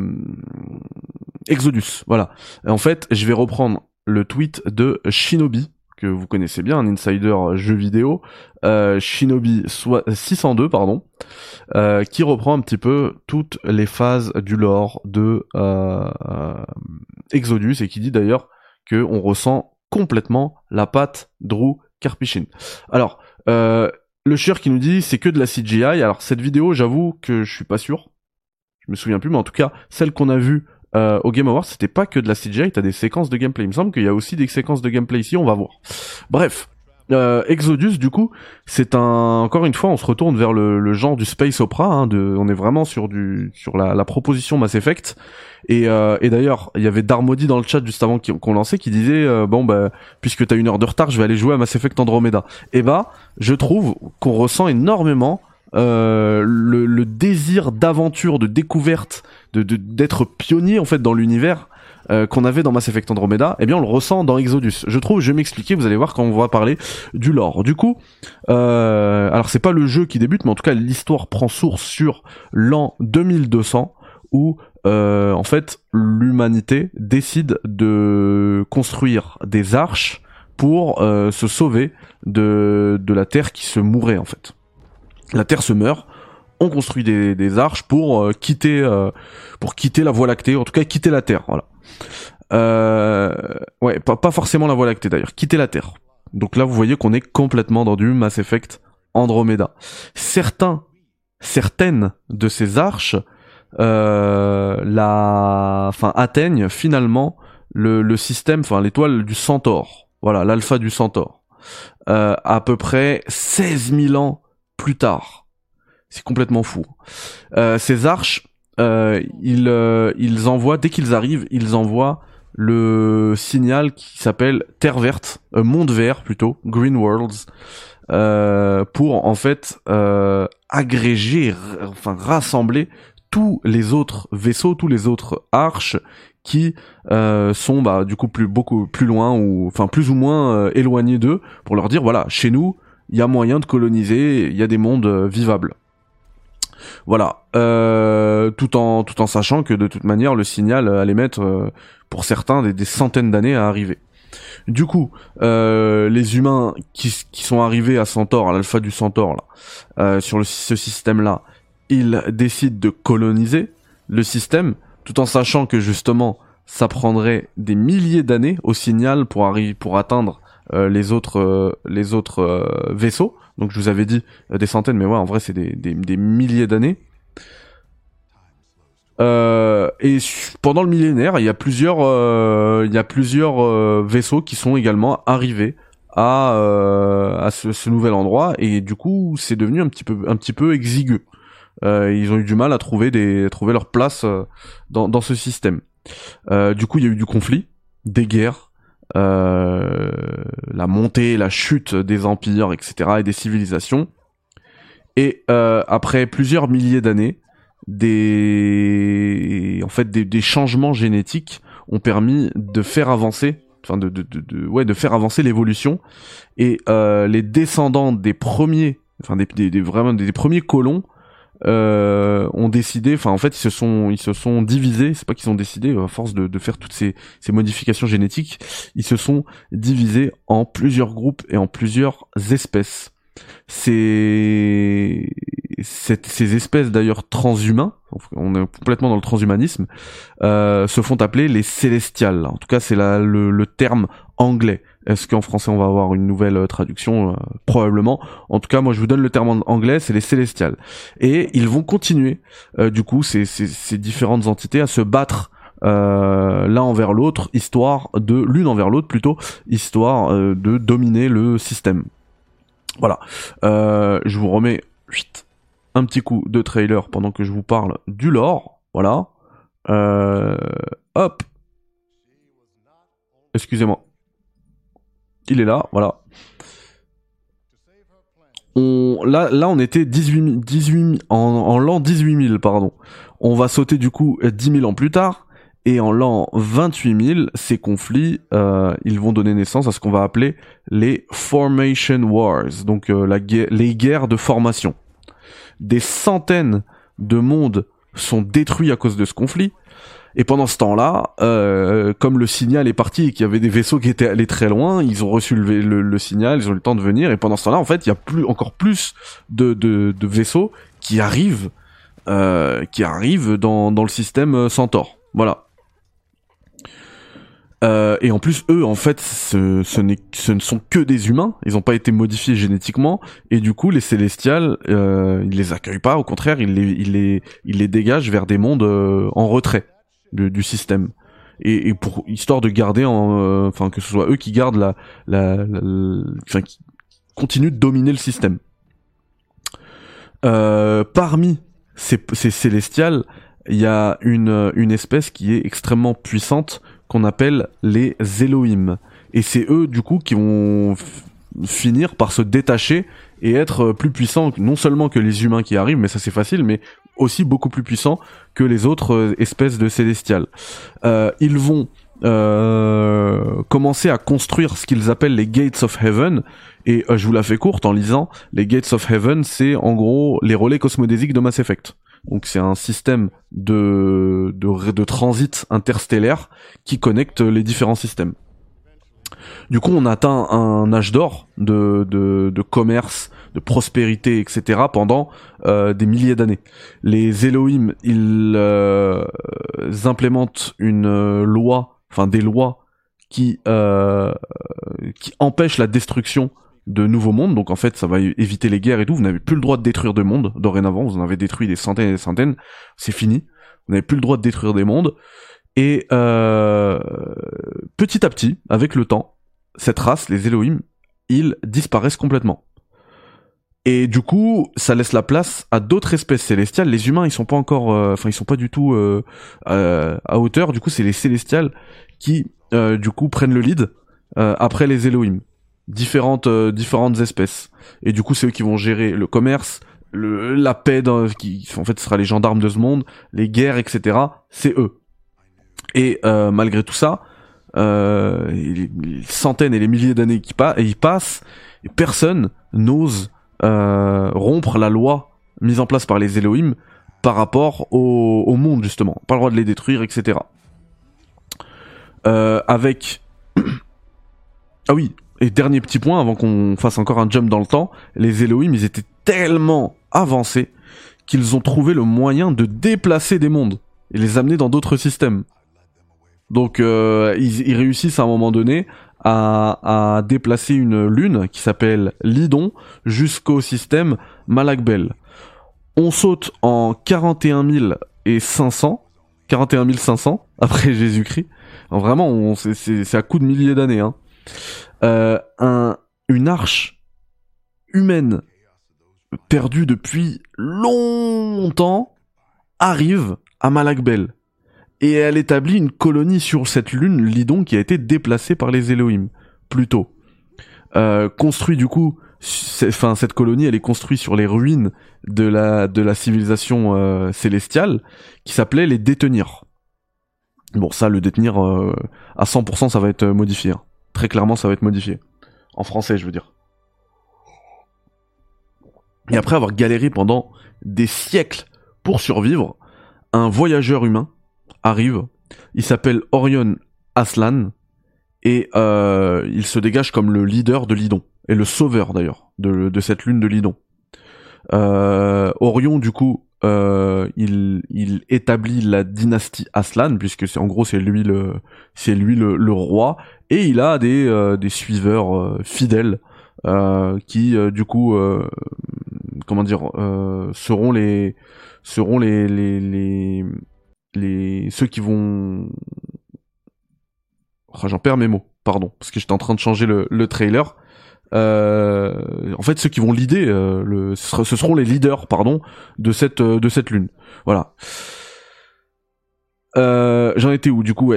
Exodus. Voilà. En fait, je vais reprendre le tweet de Shinobi que vous connaissez bien, un insider jeu vidéo, euh, Shinobi 602 pardon, euh, qui reprend un petit peu toutes les phases du lore de euh, Exodus et qui dit d'ailleurs que on ressent complètement la patte Drew Karpyshyn. Alors, le cher qui nous dit c'est que de la CGI. Alors cette vidéo, j'avoue que je suis pas sûr. Je me souviens plus, mais en tout cas, celle qu'on a vue euh, au Game Awards, c'était pas que de la CGI, t'as des séquences de gameplay. Il me semble qu'il y a aussi des séquences de gameplay ici, on va voir. Bref, euh, Exodus, du coup, c'est un encore une fois, on se retourne vers le, genre du space opera. Hein, de, on est vraiment sur du sur la, la proposition Mass Effect. Et, euh, et d'ailleurs, il y avait Darmody dans le chat juste avant qu'on lançait qui disait euh, bon bah puisque t'as une heure de retard, je vais aller jouer à Mass Effect Andromeda. Et bah, je trouve qu'on ressent énormément euh, le, le, désir d'aventure, de découverte, de d'être pionnier en fait dans l'univers euh, qu'on avait dans Mass Effect Andromeda, eh bien on le ressent dans Exodus. Je trouve, je vais m'expliquer, vous allez voir quand on va parler du lore. Du coup, euh, alors c'est pas le jeu qui débute, mais en tout cas l'histoire prend source sur l'an 2200 où euh, en fait l'humanité décide de construire des arches pour euh, se sauver de, de la Terre qui se mourait en fait. La Terre se meurt, on construit des, arches pour euh, quitter pour quitter la Voie lactée, en tout cas quitter la Terre, voilà. Euh, ouais, pas, forcément la Voie lactée d'ailleurs, quitter la Terre. Donc là, vous voyez qu'on est complètement dans du Mass Effect Andromeda. Certains, certaines de ces arches, euh, la, enfin atteignent finalement le, le système, enfin l'étoile du Centaure. Voilà, l'alpha du Centaure. Euh, à peu près 16 000 ans plus tard. C'est complètement fou. Euh, ces arches, euh, ils, euh, ils envoient, dès qu'ils arrivent, ils envoient le signal qui s'appelle Terre verte, monde vert plutôt, Green Worlds, pour en fait agréger, enfin rassembler tous les autres vaisseaux, tous les autres arches qui sont bah, du coup plus beaucoup plus loin ou enfin plus ou moins éloignés d'eux pour leur dire voilà chez nous il y a moyen de coloniser il y a des mondes vivables voilà, euh, tout en sachant que de toute manière le signal allait mettre euh, pour certains des, centaines d'années à arriver. Du coup, euh, les humains qui, sont arrivés à Centaure, à l'alpha du Centaure là, sur ce système-là, ils décident de coloniser le système, tout en sachant que justement ça prendrait des milliers d'années au signal pour arriver pour atteindre les autres les autres vaisseaux donc je vous avais dit euh, des centaines, mais ouais, en vrai c'est des, des, milliers d'années. Euh, et pendant le millénaire, il y a plusieurs, euh, il y a plusieurs vaisseaux qui sont également arrivés à, à ce, nouvel endroit, et du coup, c'est devenu un petit peu, un petit peu exigu. ils ont eu du mal à trouver des, trouver leur place dans, dans ce système. du coup, il y a eu du conflit, des guerres, euh, la montée, la chute des empires, etc. et des civilisations. Et euh, après plusieurs milliers d'années, des en fait des, changements génétiques ont permis de faire avancer enfin de, de, de, ouais de faire avancer l'évolution et euh, les descendants des premiers enfin des, des, vraiment des premiers colons euh, ont décidé, enfin en fait ils se sont ils se sont divisés, c'est pas qu'ils ont décidé à force de, de faire toutes ces, ces modifications génétiques, ils se sont divisés en plusieurs groupes et en plusieurs espèces. Ces ces espèces d'ailleurs transhumains, on est complètement dans le transhumanisme, euh, se font appeler les célestiales. En tout cas, c'est le, le terme anglais. Est-ce qu'en français on va avoir une nouvelle euh, traduction euh, Probablement. En tout cas, moi je vous donne le terme en anglais, c'est les célestiales. Et ils vont continuer, euh, du coup, ces, ces, différentes entités à se battre l'un envers l'autre, histoire de l'une envers l'autre plutôt, histoire de dominer le système. Voilà. je vous remets un petit coup de trailer pendant que je vous parle du lore. Voilà. hop. Excusez-moi. Il est là, voilà. On, là, on était 18, 18 en, l'an 18 000, pardon. On va sauter du coup 10 000 ans plus tard. Et en l'an 28 000, ces conflits, euh, ils vont donner naissance à ce qu'on va appeler les Formation Wars, donc euh, les guerres de formation. Des centaines de mondes sont détruits à cause de ce conflit. Et pendant ce temps-là, euh, comme le signal est parti et qu'il y avait des vaisseaux qui étaient allés très loin, ils ont reçu le, signal, ils ont eu le temps de venir. Et pendant ce temps-là, en fait, il y a plus encore plus de, de, vaisseaux qui arrivent, euh, qui arrivent dans, dans le système euh, Centaure. Voilà. et en plus, eux, en fait, ce, ce, ce, ne sont que des humains. Ils n'ont pas été modifiés génétiquement. Et du coup, les Célestials, euh, ils les accueillent pas. Au contraire, ils les, ils les, ils les dégagent vers des mondes en retrait du système. Et, pour histoire de garder euh, enfin que ce soit eux qui gardent la la, enfin qui continuent de dominer le système. Euh, parmi ces, ces célestials il y a une une espèce qui est extrêmement puissante qu'on appelle les Elohim. Et c'est eux du coup qui vont finir par se détacher et être plus puissants non seulement que les humains qui arrivent mais ça c'est facile mais aussi beaucoup plus puissants que les autres euh, espèces de célestiales. Euh, ils vont euh, commencer à construire ce qu'ils appellent les Gates of Heaven. Et je vous la fais courte en lisant. Les Gates of Heaven, c'est en gros les relais cosmodésiques de Mass Effect. Donc c'est un système de, de, de transit interstellaire qui connecte les différents systèmes. Du coup, on atteint un âge d'or de, commerce, de prospérité, etc. pendant euh, des milliers d'années. Les Elohim, ils euh, implémentent une euh, loi, enfin des lois qui qui empêchent la destruction de nouveaux mondes. Donc en fait, ça va éviter les guerres et tout. Vous n'avez plus le droit de détruire de mondes dorénavant. Vous en avez détruit des centaines et des centaines. C'est fini. Vous n'avez plus le droit de détruire des mondes. Et euh, petit à petit, avec le temps, cette race, les Elohim, ils disparaissent complètement. Et du coup, ça laisse la place à d'autres espèces célestiales. Les humains, ils sont pas encore, euh, enfin, ils sont pas du tout euh, à hauteur. Du coup, c'est les célestials qui, du coup, prennent le lead après les Elohim différentes euh, différentes espèces. Et du coup, c'est eux qui vont gérer le commerce, la paix, qui en fait ce sera les gendarmes de ce monde, les guerres, etc. C'est eux. Et euh, malgré tout ça, euh, les, centaines et les milliers d'années qui pa y passent, et personne n'ose euh, rompre la loi mise en place par les Elohim par rapport au, au monde justement. Pas le droit de les détruire, etc. Avec ah oui, et dernier petit point, avant qu'on fasse encore un jump dans le temps, les Elohim, ils étaient tellement avancés qu'ils ont trouvé le moyen de déplacer des mondes et les amener dans d'autres systèmes. Donc euh, ils, réussissent à un moment donné à, déplacer une lune qui s'appelle Lidon jusqu'au système Malakbel. On saute en 41 500, 41 500 après Jésus-Christ. Vraiment, c'est à coup de milliers d'années. Hein. Euh, un, une arche humaine perdue depuis longtemps arrive à Malakbel. Et elle établit une colonie sur cette lune, Lidon, qui a été déplacée par les Elohim, plutôt. Euh, construit du coup, enfin cette colonie, elle est construite sur les ruines de la de la civilisation euh, célestiale, qui s'appelait les Détenir. Bon, ça, le détenir euh, à 100%, ça va être modifié. Hein très clairement, ça va être modifié. En français, je veux dire. Et après avoir galéré pendant des siècles pour survivre, un voyageur humain arrive. Il s'appelle Orion Aslan et euh, il se dégage comme le leader de Lidon et le sauveur d'ailleurs de, cette lune de Lidon. Euh, Orion du coup euh, il, établit la dynastie Aslan puisque c'est en gros c'est lui le c'est lui le, roi et il a des des suiveurs fidèles qui du coup comment dire seront les seront les, les ceux qui vont oh, j'en perds mes mots pardon parce que j'étais en train de changer le, le trailer euh, en fait, ceux qui vont leader, euh, le, ce seront les leaders, pardon, de cette euh, de cette lune. Voilà. J'en étais où? Du coup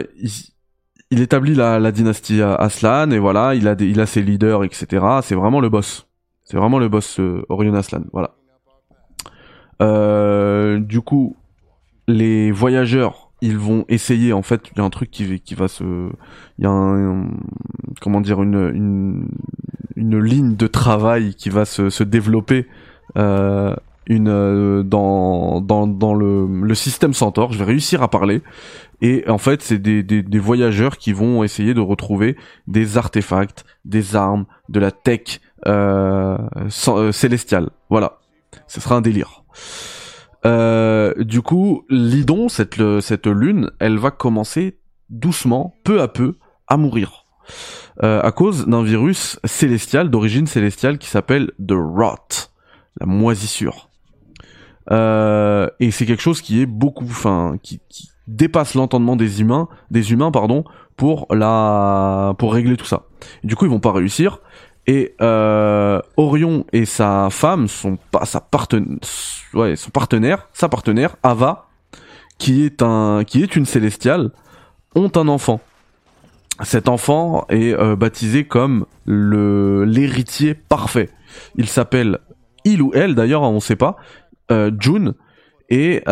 il, établit la, la, dynastie Aslan et voilà, il a des, il a ses leaders, etc. C'est vraiment le boss. C'est vraiment le boss Orion Aslan. Voilà. du coup, les voyageurs ils vont essayer en fait il y a un truc qui, va se il y a un, comment dire une, une, une ligne de travail qui va se, se développer euh, une euh, dans dans dans le, le système Centaure. Je vais réussir à parler. Et en fait c'est des, des, des voyageurs qui vont essayer de retrouver des artefacts des armes de la tech euh, euh célestiale. Voilà. Ce sera un délire euh, du coup, Lidon, cette, cette lune, elle va commencer doucement, peu à peu, à mourir. Euh, à cause d'un virus célestial, d'origine célestiale, qui s'appelle The Rot, la moisissure. Euh, et c'est quelque chose qui est beaucoup, enfin, qui, dépasse l'entendement des humains, des humains, pardon, pour la, pour régler tout ça. du coup, ils vont pas réussir. Et euh, Orion et sa femme, pas sa son partenaire, sa partenaire, Ava, qui est un, qui est une célestiale, ont un enfant. Cet enfant est euh, baptisé comme l'héritier parfait. Il s'appelle il ou elle d'ailleurs, on sait pas, euh, June. Et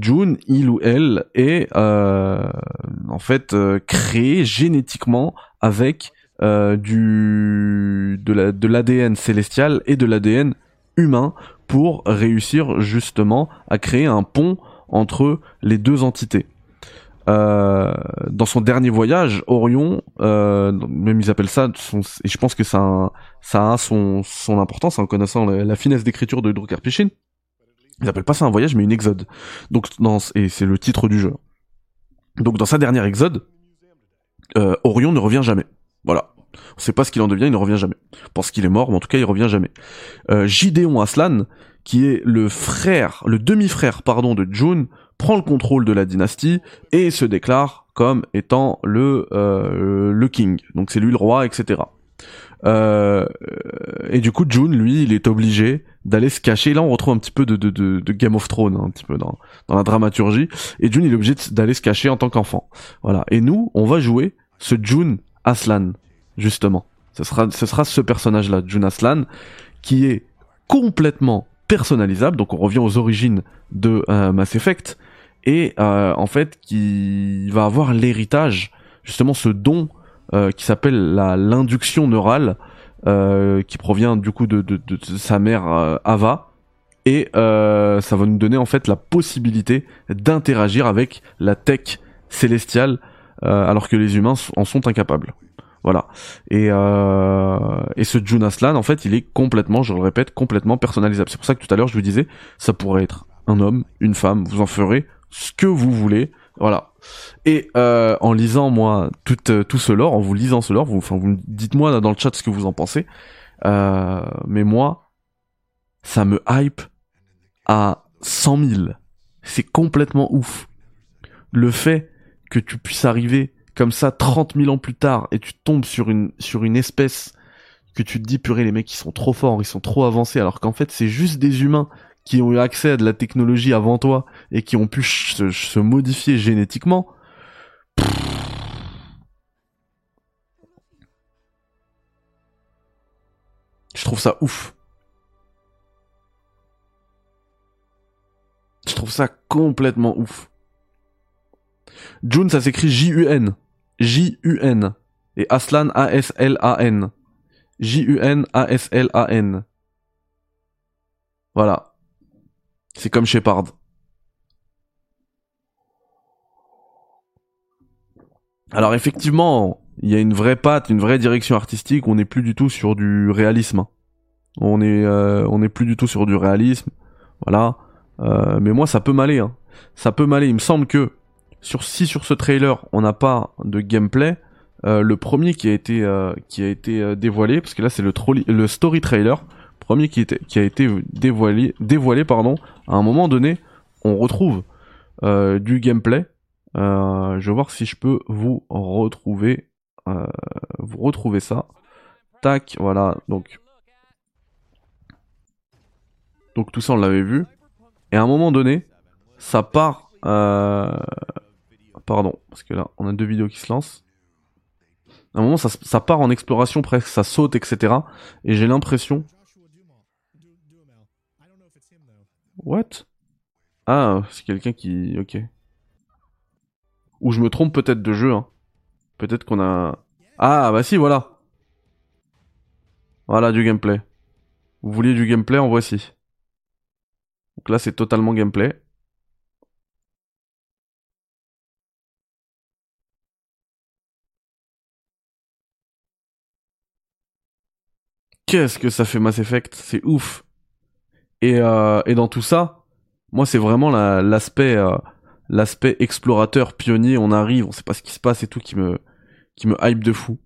June, il ou elle, est en fait créé génétiquement avec euh, du de la de l'ADN célestial et de l'ADN humain pour réussir justement à créer un pont entre les deux entités. Euh, dans son dernier voyage, Orion, euh, même ils appellent ça, et je pense que ça, ça a son, son importance en connaissant la, finesse d'écriture de Drukar-Pishin. Ils appellent pas ça un voyage, mais une exode. Donc, dans, et c'est le titre du jeu. Donc, dans sa dernière exode, euh, Orion ne revient jamais. Voilà. On sait pas ce qu'il en devient, il ne revient jamais. Je pense qu'il est mort, mais en tout cas, il revient jamais. Euh, Aslan, qui est le frère, le demi-frère, pardon, de June, prend le contrôle de la dynastie et se déclare comme étant le euh, le king. Donc c'est lui le roi, etc. Euh, et du coup, June, lui, il est obligé d'aller se cacher. Là, on retrouve un petit peu de, de, de, Game of Thrones, hein, un petit peu dans, dans la dramaturgie. Et June, il est obligé d'aller se cacher en tant qu'enfant. Voilà. Et nous, on va jouer ce June Aslan, justement. Ce sera, ce personnage-là, June Aslan, qui est complètement personnalisable. Donc, on revient aux origines de euh, Mass Effect. Et euh, en fait, qui va avoir l'héritage, justement, ce don euh, qui s'appelle l'induction neurale, qui provient du coup de, de, sa mère Ava. Et ça va nous donner en fait la possibilité d'interagir avec la tech célestiale, alors que les humains en sont incapables. Voilà. Et, et ce June Aslan, en fait, il est complètement, je le répète, complètement personnalisable. C'est pour ça que tout à l'heure, je vous disais, ça pourrait être un homme, une femme, vous en ferez ce que vous voulez. Voilà. Et euh, en lisant moi tout, euh, tout ce lore, en vous lisant ce lore, vous, enfin, vous dites-moi dans le chat ce que vous en pensez. Euh, mais moi, ça me hype à 100 000. C'est complètement ouf. Le fait que tu puisses arriver comme ça 30 000 ans plus tard et tu tombes sur une sur une espèce que tu te dis purée les mecs ils sont trop forts, ils sont trop avancés alors qu'en fait c'est juste des humains qui ont eu accès à de la technologie avant toi et qui ont pu se, modifier génétiquement. Je trouve ça ouf. Je trouve ça complètement ouf. June, ça s'écrit J-U-N. J-U-N. Et Aslan, A-S-L-A-N. J-U-N-A-S-L-A-N. Voilà. C'est comme Shepard. Alors effectivement, il y a une vraie patte, une vraie direction artistique. On n'est plus du tout sur du réalisme. On est, euh, n'est plus du tout sur du réalisme. Voilà. Euh, mais moi, ça peut m'aller. Hein. Ça peut m'aller. Il me semble que sur si sur ce trailer on n'a pas de gameplay, euh, le premier qui a été qui a été dévoilé, parce que là c'est le, story trailer, premier qui, était, qui a été dévoilé, pardon, à un moment donné, on retrouve euh, du gameplay. Euh, je vais voir si je peux vous retrouver, euh, vous retrouver ça. Tac, voilà. Donc, donc tout ça on l'avait vu. Et à un moment donné, ça part. Pardon, parce que là on a deux vidéos qui se lancent. À un moment, ça, part en exploration presque, ça saute, etc. Et j'ai l'impression What? Ah, c'est quelqu'un qui... Ok. Ou je me trompe peut-être de jeu, hein. Peut-être qu'on a... Ah, bah si, voilà. Voilà, du gameplay. Vous vouliez du gameplay, en voici. Donc là, c'est totalement gameplay. Qu'est-ce que ça fait Mass Effect? C'est ouf. Et, euh, et dans tout ça, moi c'est vraiment l'aspect euh, explorateur, pionnier, on arrive, on sait pas ce qui se passe et tout qui me qui me hype de fou.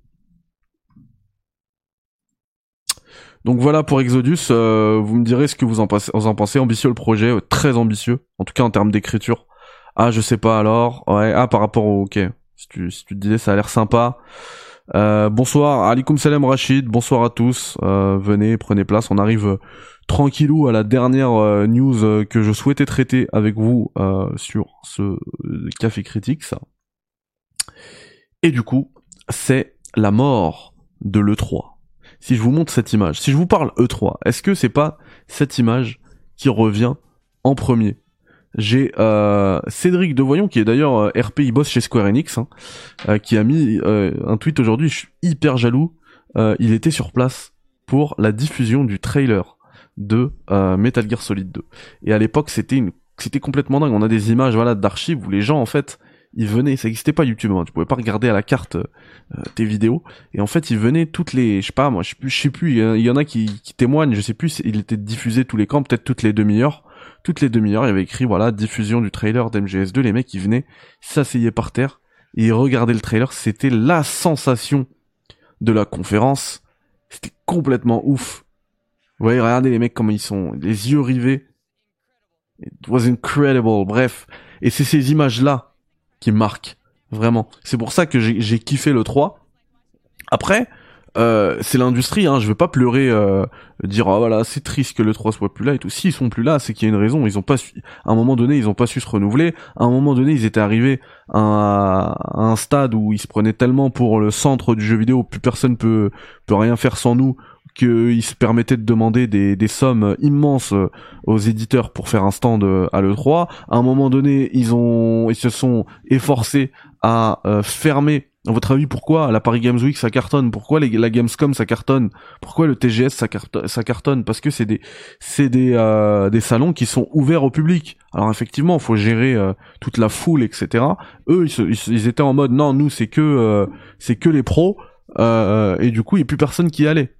Donc voilà pour Exodus, euh, vous me direz ce que vous en, pensez, vous en pensez. Ambitieux le projet, très ambitieux, en tout cas en termes d'écriture. Ah je sais pas alors, ouais, ah par rapport au, ok, si tu, si tu te disais ça a l'air sympa. Euh, bonsoir, alikum salam Rachid, bonsoir à tous, euh, venez, prenez place, on arrive tranquillou à la dernière euh, news euh, que je souhaitais traiter avec vous euh, sur ce café critique. Ça. Et du coup, c'est la mort de l'E3. Si je vous montre cette image, si je vous parle E3, est-ce que c'est pas cette image qui revient en premier? J'ai euh, Cédric Devoyon qui est d'ailleurs RPI boss chez Square Enix hein, qui a mis un tweet aujourd'hui je suis hyper jaloux. Il était sur place pour la diffusion du trailer de euh, Metal Gear Solid 2. Et à l'époque, c'était c'était complètement dingue. On a des images voilà d'archives où les gens en fait ils venaient, ça existait pas YouTube, hein, tu pouvais pas regarder à la carte euh, tes vidéos, et en fait ils venaient toutes les, je sais pas moi, je sais sais il y, en a qui, qui témoignent, je sais plus, il était diffusé tous les camps, peut-être toutes les demi-heures, toutes les demi-heures, il y avait écrit voilà diffusion du trailer d'MGS2, les mecs ils venaient, s'asseyaient par terre et ils regardaient le trailer, c'était la sensation de la conférence. C'était complètement ouf. Vous voyez, regardez les mecs comment ils sont, les yeux rivés. It was incredible. Bref. Et c'est ces images-là qui marquent. Vraiment. C'est pour ça que j'ai kiffé le 3. Après, euh, c'est l'industrie, hein, je veux pas pleurer, euh, dire ah voilà c'est triste que le 3 soit plus là et tout. S'ils sont plus là, c'est qu'il y a une raison. Ils ont pas su, à un moment donné, ils ont pas su se renouveler. À un moment donné, ils étaient arrivés à, un stade où ils se prenaient tellement pour le centre du jeu vidéo, plus personne peut peut rien faire sans nous, qu'ils se permettaient de demander des, des sommes immenses aux éditeurs pour faire un stand à l'E3. À un moment donné, ils ont ils se sont efforcés à euh, fermer à votre avis, pourquoi la Paris Games Week ça cartonne? Pourquoi la Gamescom ça cartonne? Pourquoi le TGS ça, cartonne, Parce que c'est des c'est des euh, des salons qui sont ouverts au public. Alors effectivement, faut gérer euh, toute la foule, etc. Eux, ils, étaient en mode non, nous c'est que euh, c'est que les pros et du coup il y a plus personne qui y allait.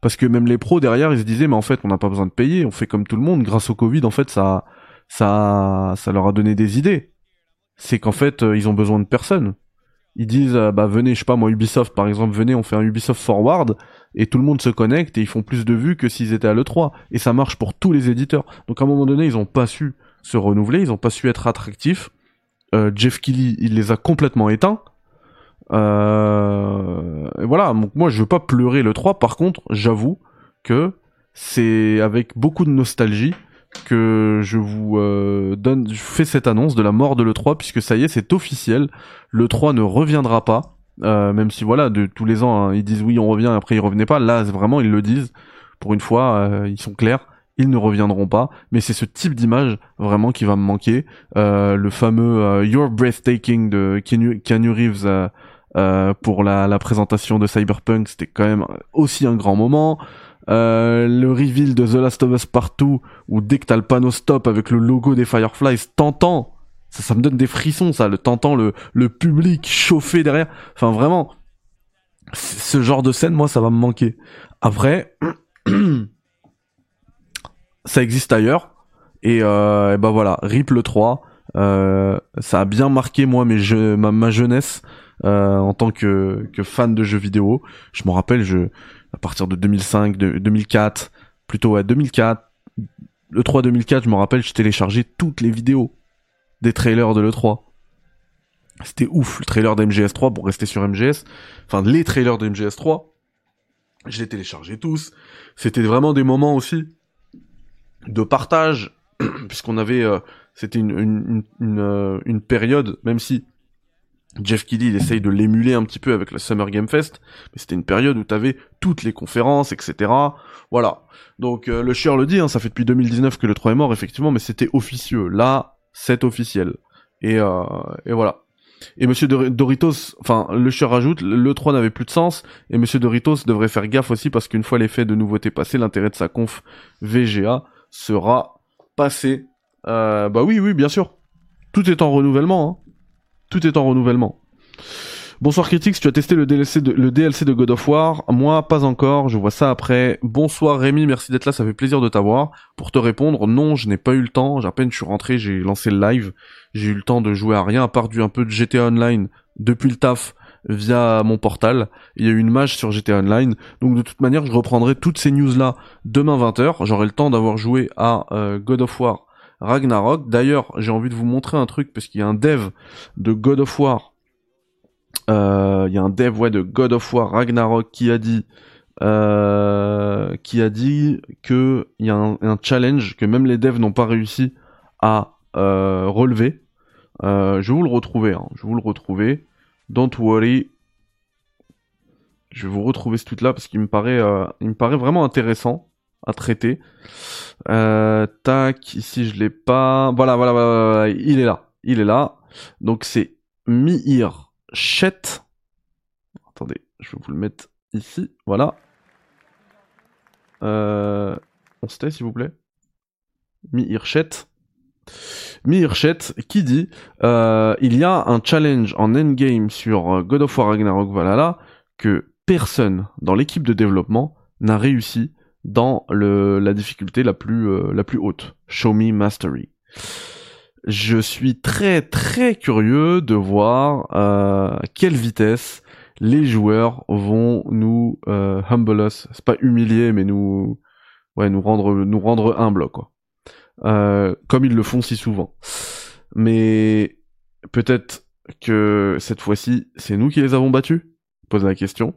Parce que même les pros derrière, ils se disaient mais en fait on n'a pas besoin de payer, on fait comme tout le monde. Grâce au Covid, en fait ça ça ça leur a donné des idées. C'est qu'en fait ils ont besoin de personne ils disent euh, bah venez je sais pas moi Ubisoft par exemple venez on fait un Ubisoft Forward et tout le monde se connecte et ils font plus de vues que s'ils étaient à l'E3 et ça marche pour tous les éditeurs. Donc à un moment donné ils ont pas su se renouveler ils ont pas su être attractifs. Euh, Jeff Kelly il les a complètement éteints. Euh, et voilà. Moi je veux pas pleurer l'E3 par contre j'avoue que c'est avec beaucoup de nostalgie que je vous euh, donne, je fais cette annonce de la mort de l'E3 puisque ça y est, c'est officiel. L'E3 ne reviendra pas, euh, même si voilà, de tous les ans hein, ils disent oui, on revient, après ils revenaient pas. Là, vraiment, ils le disent. Pour une fois, euh, ils sont clairs. Ils ne reviendront pas, mais c'est ce type d'image vraiment qui va me manquer. le fameux Your Breathtaking de Keanu, Reeves pour la, la présentation de Cyberpunk, c'était quand même aussi un grand moment. Euh, le reveal de The Last of Us Partout, où dès que t'as le panneau stop avec le logo des Fireflies, t'entends, ça, ça me donne des frissons, ça, le t'entends le, le public chauffer derrière. Enfin, vraiment, ce genre de scène, moi, ça va me manquer. Après, ça existe ailleurs. Et, euh, ben voilà, Rip le 3, euh, ça a bien marqué moi ma, ma jeunesse euh, en tant que, que fan de jeux vidéo. Je me rappelle, je à partir de 2005, de, 2004, plutôt à 2004, le 3 2004, je me rappelle, je téléchargeais toutes les vidéos des trailers de l'E3. C'était ouf, le trailer d'MGS3 pour rester sur MGS. Enfin, les trailers de MGS3, je les téléchargeais tous. C'était vraiment des moments aussi de partage, puisqu'on avait, euh, c'était une, une, une, euh, une, période, même si Jeff Kelly, il essaye de l'émuler un petit peu avec la Summer Game Fest, mais c'était une période où t'avais toutes les conférences, etc. Voilà. Donc euh, le chieur le dit, hein, ça fait depuis 2019 que le 3 est mort, effectivement, mais c'était officieux. Là, c'est officiel. Et, euh, et voilà. Et Monsieur Doritos, enfin, le chieur rajoute, le 3 n'avait plus de sens, et Monsieur Doritos devrait faire gaffe aussi parce qu'une fois l'effet de nouveauté passé, l'intérêt de sa conf VGA sera passé. Euh, bah oui, oui, bien sûr. Tout est en renouvellement. Hein. Tout est en renouvellement. Bonsoir Critics, tu as testé le DLC, de, le God of War Moi, pas encore, je vois ça après. Bonsoir Rémi, merci d'être là, ça fait plaisir de t'avoir. Pour te répondre, non, je n'ai pas eu le temps, à peine je suis rentré, j'ai lancé le live, j'ai eu le temps de jouer à rien, à part du un peu de GTA Online depuis le taf via mon portal. Il y a eu une mage sur GTA Online, donc de toute manière, je reprendrai toutes ces news-là demain 20h, j'aurai le temps d'avoir joué à euh, God of War Ragnarok. D'ailleurs, j'ai envie de vous montrer un truc parce qu'il y a un dev de God of War. Euh, il y a un dev de God War Ragnarok qui a dit euh, qui a dit que il y a un, challenge que même les devs n'ont pas réussi à euh, relever. je vais vous le retrouver. Hein. Je vous le retrouver. Don't worry. Je vais vous retrouver ce tweet là parce qu'il me me paraît vraiment intéressant à traiter. Euh, tac, ici je l'ai pas. Voilà, voilà, voilà, il est là. Il est là. Donc c'est Mihir Chet. Attendez, je vais vous le mettre ici. Voilà. Euh, on se tait, s'il vous plaît. Mihir Chet. Mihir Chet qui dit euh, il y a un challenge en endgame sur God of War Ragnarok Valhalla que personne dans l'équipe de développement n'a réussi dans le, la difficulté la plus, euh, la plus haute. Show Me Mastery. Je suis très très curieux de voir euh, quelle vitesse les joueurs vont nous euh, humble us, c'est pas humilier, mais nous, ouais, nous rendre, nous rendre humble, quoi. Euh, comme ils le font si souvent. Mais peut-être que cette fois-ci, c'est nous qui les avons battus Pose la question.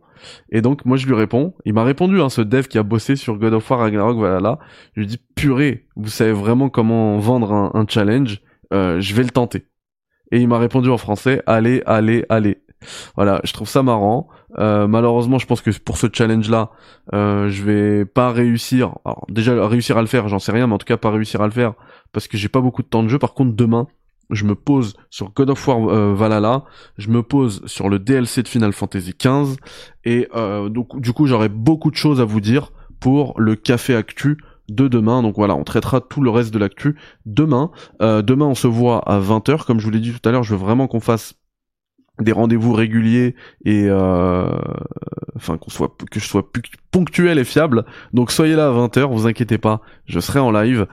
Et donc, moi, je lui réponds. Il m'a répondu, hein, ce dev qui a bossé sur God of War Ragnarok, voilà là. Je lui dis, purée, vous savez vraiment comment vendre un, challenge, euh, je vais le tenter. Et il m'a répondu en français, allez, allez, allez. Voilà, je trouve ça marrant. Euh, malheureusement, je pense que pour ce challenge-là, euh, je vais pas réussir. Alors déjà réussir à le faire, j'en sais rien, mais en tout cas pas réussir à le faire parce que j'ai pas beaucoup de temps de jeu. Par contre, demain, je me pose sur God of War euh, Valhalla, je me pose sur le DLC de Final Fantasy XV, et euh, donc du coup j'aurai beaucoup de choses à vous dire pour le café actu de demain. Donc voilà, on traitera tout le reste de l'actu demain. Euh, demain on se voit à 20h, comme je vous l'ai dit tout à l'heure, je veux vraiment qu'on fasse des rendez-vous réguliers et enfin qu'on soit que je sois ponctuel et fiable. Donc soyez là à 20h, vous inquiétez pas, je serai en live.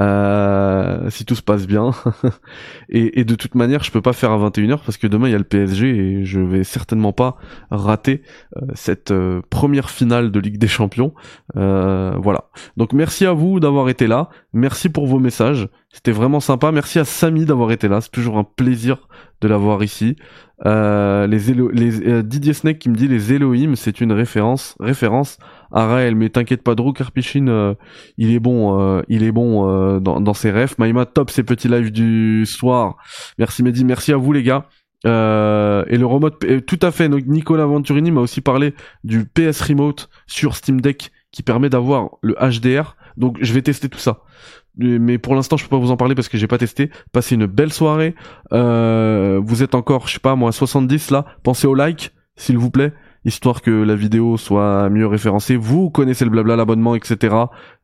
Euh, si tout se passe bien. et, et, de toute manière, je peux pas faire à 21h parce que demain il y a le PSG et je vais certainement pas rater euh, cette euh, première finale de Ligue des Champions. voilà. Donc merci à vous d'avoir été là. Merci pour vos messages. C'était vraiment sympa. Merci à Samy d'avoir été là. C'est toujours un plaisir de l'avoir ici. les, les Didier Snake qui me dit les Elohim, c'est une référence référence Arael, mais t'inquiète pas, Drew Karpichin, euh, il est bon, euh, il est bon euh, dans, ses refs. Maïma, top ces petits lives du soir. Merci Mehdi, merci à vous les gars. et le remote, tout à fait. Nicolas Venturini m'a aussi parlé du PS Remote sur Steam Deck qui permet d'avoir le HDR. Donc je vais tester tout ça. Mais pour l'instant, je peux pas vous en parler parce que j'ai pas testé. Passez une belle soirée. vous êtes encore, je sais pas moi, 70 là. Pensez au like, s'il vous plaît histoire que la vidéo soit mieux référencée. Vous connaissez le blabla, l'abonnement, etc.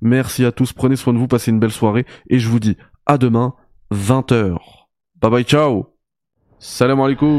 Merci à tous, prenez soin de vous, passez une belle soirée, et je vous dis à demain, 20h. Bye bye, ciao Salam alaikum